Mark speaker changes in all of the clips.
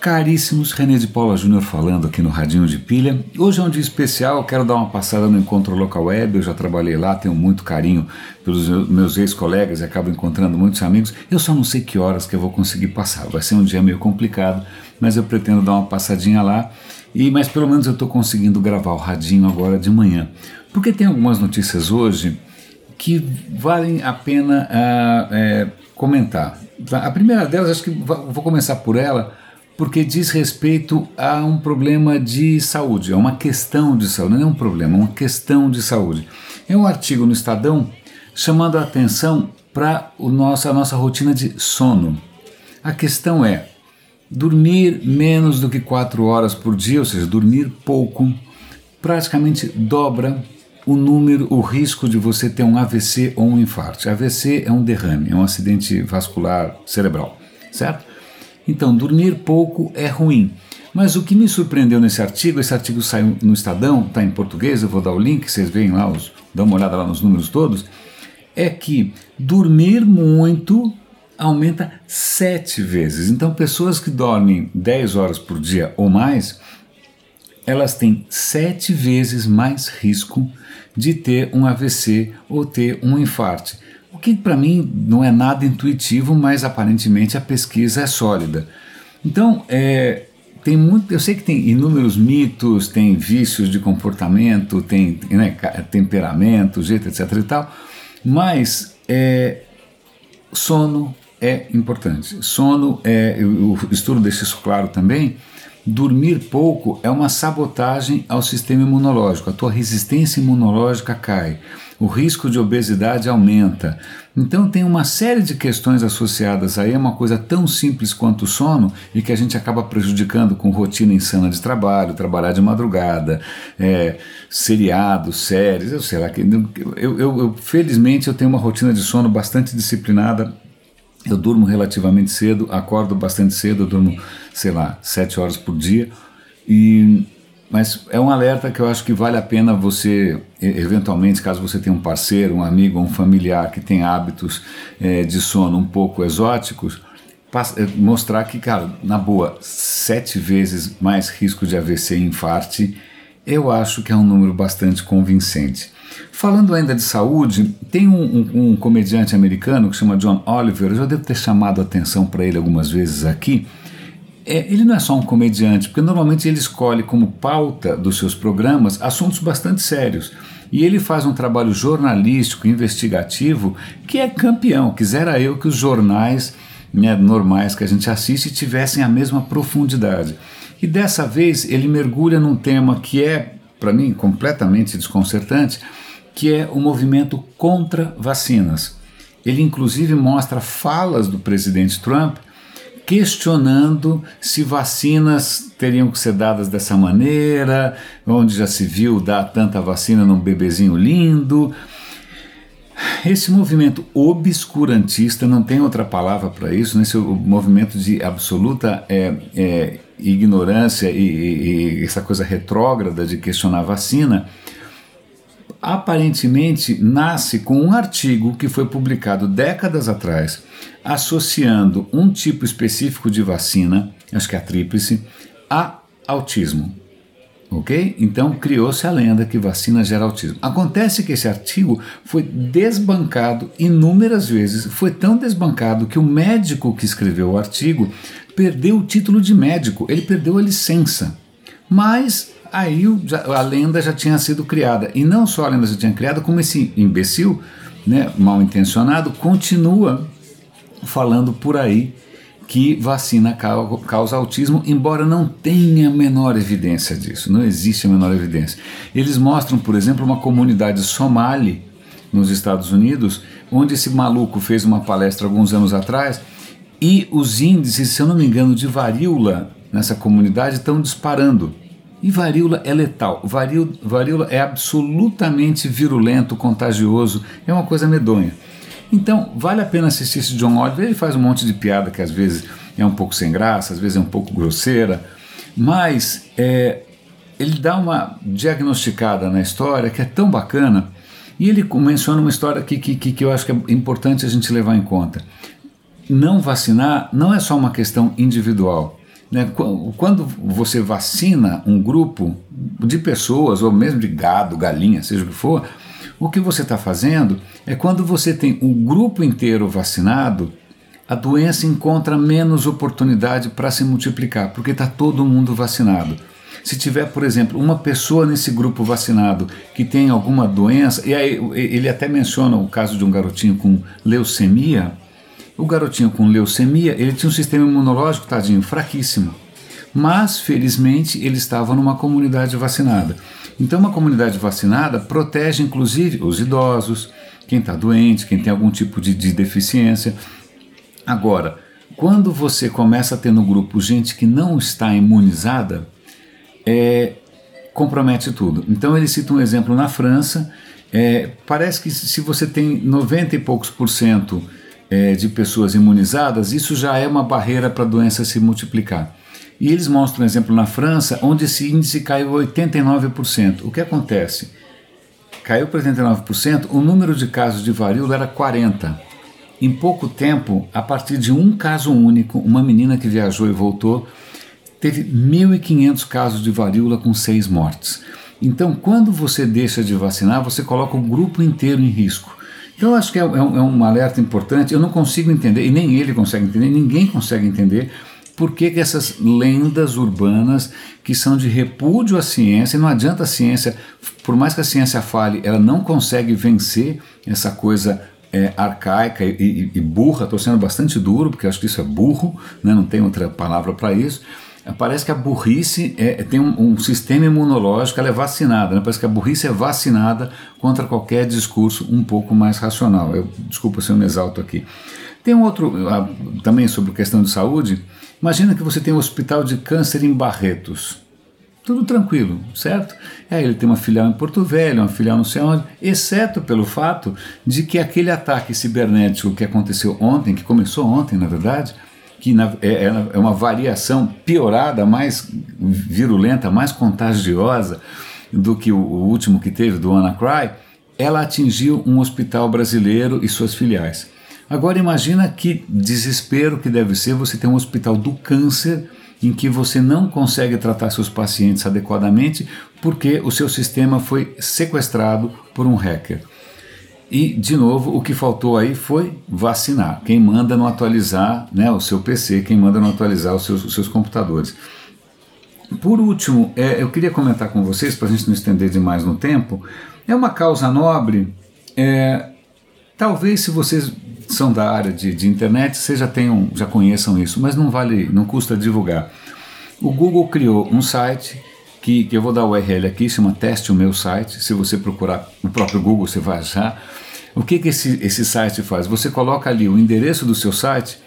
Speaker 1: caríssimos, René de Paula Júnior falando aqui no Radinho de Pilha. Hoje é um dia especial, quero dar uma passada no Encontro Local Web, eu já trabalhei lá, tenho muito carinho pelos meus ex-colegas e acabo encontrando muitos amigos. Eu só não sei que horas que eu vou conseguir passar, vai ser um dia meio complicado, mas eu pretendo dar uma passadinha lá, e mas pelo menos eu estou conseguindo gravar o Radinho agora de manhã. Porque tem algumas notícias hoje que valem a pena uh, é, comentar. A primeira delas, acho que vou começar por ela, porque diz respeito a um problema de saúde, é uma questão de saúde, não é um problema, é uma questão de saúde. É um artigo no Estadão chamando a atenção para a nossa rotina de sono. A questão é dormir menos do que 4 horas por dia, ou seja, dormir pouco, praticamente dobra o número, o risco de você ter um AVC ou um infarto. AVC é um derrame, é um acidente vascular cerebral, certo? Então, dormir pouco é ruim. Mas o que me surpreendeu nesse artigo, esse artigo saiu no Estadão, está em português, eu vou dar o link, vocês veem lá, os, dão uma olhada lá nos números todos, é que dormir muito aumenta sete vezes. Então, pessoas que dormem 10 horas por dia ou mais, elas têm sete vezes mais risco de ter um AVC ou ter um infarto que para mim não é nada intuitivo, mas aparentemente a pesquisa é sólida. Então, é, tem muito, eu sei que tem inúmeros mitos, tem vícios de comportamento, tem né, temperamento, jeito, etc e tal, mas é, sono é importante. Sono é, o estudo deixa isso claro também, dormir pouco é uma sabotagem ao sistema imunológico, a tua resistência imunológica cai. O risco de obesidade aumenta. Então tem uma série de questões associadas aí, é uma coisa tão simples quanto o sono e que a gente acaba prejudicando com rotina insana de trabalho, trabalhar de madrugada, é, seriados, séries, eu sei lá, eu, eu, eu, felizmente eu tenho uma rotina de sono bastante disciplinada, eu durmo relativamente cedo, acordo bastante cedo, eu durmo, sei lá, sete horas por dia e mas é um alerta que eu acho que vale a pena você, eventualmente, caso você tenha um parceiro, um amigo, um familiar que tem hábitos é, de sono um pouco exóticos, é, mostrar que, cara, na boa, sete vezes mais risco de AVC e infarte, eu acho que é um número bastante convincente. Falando ainda de saúde, tem um, um, um comediante americano que chama John Oliver, eu já devo ter chamado a atenção para ele algumas vezes aqui é, ele não é só um comediante, porque normalmente ele escolhe como pauta dos seus programas assuntos bastante sérios. E ele faz um trabalho jornalístico, investigativo, que é campeão. Quisera eu que os jornais né, normais que a gente assiste tivessem a mesma profundidade. E dessa vez ele mergulha num tema que é, para mim, completamente desconcertante, que é o movimento contra vacinas. Ele inclusive mostra falas do presidente Trump questionando se vacinas teriam que ser dadas dessa maneira, onde já se viu dar tanta vacina num bebezinho lindo. Esse movimento obscurantista, não tem outra palavra para isso, nesse movimento de absoluta é, é, ignorância e, e, e essa coisa retrógrada de questionar a vacina, aparentemente nasce com um artigo que foi publicado décadas atrás, associando um tipo específico de vacina, acho que é a tríplice, a autismo. Ok? Então criou-se a lenda que vacina gera autismo. Acontece que esse artigo foi desbancado inúmeras vezes, foi tão desbancado que o médico que escreveu o artigo perdeu o título de médico, ele perdeu a licença. Mas Aí a lenda já tinha sido criada. E não só a lenda já tinha criada, como esse imbecil, né, mal intencionado, continua falando por aí que vacina causa autismo, embora não tenha a menor evidência disso, não existe a menor evidência. Eles mostram, por exemplo, uma comunidade somali nos Estados Unidos, onde esse maluco fez uma palestra alguns anos atrás e os índices, se eu não me engano, de varíola nessa comunidade estão disparando. E varíola é letal. Varíola, varíola é absolutamente virulento, contagioso, é uma coisa medonha. Então, vale a pena assistir esse John Oliver. Ele faz um monte de piada que às vezes é um pouco sem graça, às vezes é um pouco grosseira, mas é, ele dá uma diagnosticada na história que é tão bacana. E ele menciona uma história que, que, que eu acho que é importante a gente levar em conta. Não vacinar não é só uma questão individual Né? Quando você vacina um grupo de pessoas, ou mesmo de gado, galinha, seja o que for, o que você está fazendo é quando você tem o grupo inteiro vacinado, a doença encontra menos oportunidade para se multiplicar, porque está todo mundo vacinado. Se tiver, por exemplo, uma pessoa nesse grupo vacinado que tem alguma doença, e aí ele até menciona o caso de um garotinho com leucemia, o garotinho com leucemia, ele tinha um sistema imunológico, tadinho, fraquíssimo. Mas, felizmente, ele estava numa comunidade vacinada. Então, uma comunidade vacinada protege, inclusive, os idosos, quem está doente, quem tem algum tipo de, de deficiência. Agora, quando você começa a ter no grupo gente que não está imunizada, é, compromete tudo. Então ele cita um exemplo na França. É, parece que se você tem 90 e poucos por cento é, de pessoas imunizadas, isso já é uma barreira para a doença se multiplicar. E eles mostram um exemplo na França, onde esse índice caiu 89%. O que acontece? Caiu para 89%, o número de casos de varíola era 40%. Em pouco tempo, a partir de um caso único, uma menina que viajou e voltou, teve 1.500 casos de varíola com seis mortes. Então, quando você deixa de vacinar, você coloca o grupo inteiro em risco. Então, eu acho que é, é, um, é um alerta importante. Eu não consigo entender, e nem ele consegue entender, ninguém consegue entender por que, que, essas lendas urbanas que são de repúdio à ciência, não adianta a ciência, por mais que a ciência fale, ela não consegue vencer essa coisa é, arcaica e, e, e burra, estou sendo bastante duro, porque acho que isso é burro, né, não tem outra palavra para isso. Parece que a burrice é, tem um, um, sistema imunológico, ela é vacinada, né? parece que a burrice é vacinada contra qualquer discurso um pouco mais racional. Eu, desculpa se eu me exalto aqui. Tem um outro, uh, também sobre questão de saúde, Imagina que você tem um hospital de câncer em Barretos. Tudo tranquilo, certo? Aí ele tem uma filial em Porto Velho, uma filial não sei onde, exceto pelo fato de que aquele ataque cibernético que aconteceu ontem, que começou ontem na verdade, que na, é, é, é uma variação piorada, mais virulenta, mais contagiosa do que o, o último que teve do WannaCry, ela atingiu um hospital brasileiro e suas filiais. Agora imagina que desespero que deve ser você ter um hospital do câncer em que você não consegue tratar seus pacientes adequadamente porque o seu sistema foi sequestrado por um hacker. E, de novo, o que faltou aí foi vacinar. Quem manda não atualizar né, o seu PC, quem manda não atualizar os seus, os seus computadores. Por último, é, eu queria comentar com vocês, para a gente não estender demais no tempo, é uma causa nobre. É, talvez se vocês são da área de, de internet, vocês já tenham, já conheçam isso, mas não vale, não custa divulgar. O Google criou um site que, que eu vou dar o URL aqui, chama Teste o Meu Site. Se você procurar no próprio Google, você vai achar. O que, que esse, esse site faz? Você coloca ali o endereço do seu site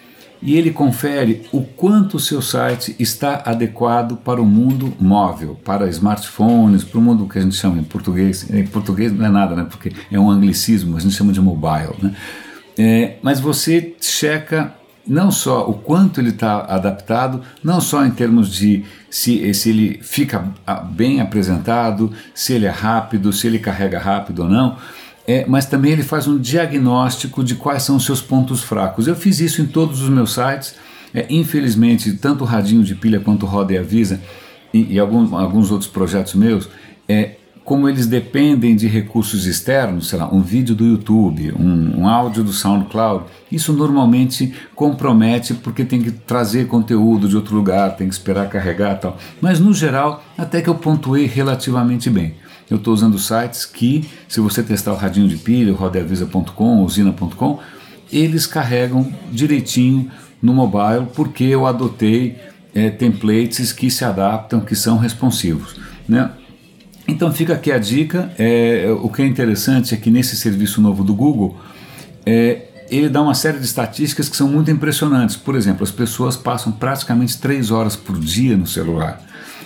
Speaker 1: e ele confere o quanto o seu site está adequado para o mundo móvel, para smartphones, para o mundo que a gente chama em português. Em português não é nada, né? Porque é um anglicismo, a gente chama de mobile, né? É, mas você checa não só o quanto ele está adaptado, não só em termos de se, se ele fica ah, bem apresentado, se ele é rápido, se ele carrega rápido ou não, é, mas também ele faz um diagnóstico de quais são os seus pontos fracos. Eu fiz isso em todos os meus sites. É, infelizmente, tanto o Radinho de Pilha quanto o Roda e Avisa e, e algum, alguns outros projetos meus, é, como eles dependem de recursos externos, sei lá, um vídeo do YouTube, um, um, áudio do SoundCloud, isso normalmente compromete porque tem que trazer conteúdo de outro lugar, tem que esperar carregar tal. Mas no geral, até que eu pontuei relativamente bem. Eu estou usando sites que, se você testar o radinho de pilha, rodeavisa.com, usina.com, eles carregam direitinho no mobile porque eu adotei é, templates que se adaptam, que são responsivos. Né? Então fica aqui a dica. É, o que é interessante é que nesse serviço novo do Google, é, ele dá uma série de estatísticas que são muito impressionantes. Por exemplo, as pessoas passam praticamente três horas por dia no celular.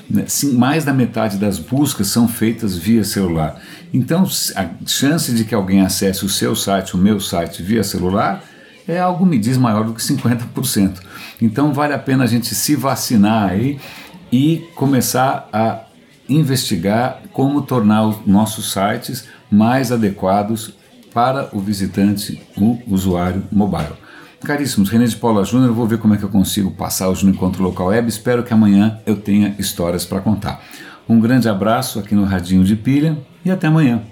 Speaker 1: Né? Sim, mais da metade das buscas são feitas via celular. Então, a chance de que alguém acesse o seu site, o meu site, via celular, é algo, me diz, maior do que 50%. Então, vale a pena a gente se vacinar aí e começar a investigar como tornar os nossos sites mais adequados para o visitante, o usuário mobile. Caríssimos, René de Paula Júnior, vou ver como é que eu consigo passar hoje no Encontro Local Web. Espero que amanhã eu tenha histórias para contar. Um grande abraço aqui no Radinho de Pilha e até amanhã.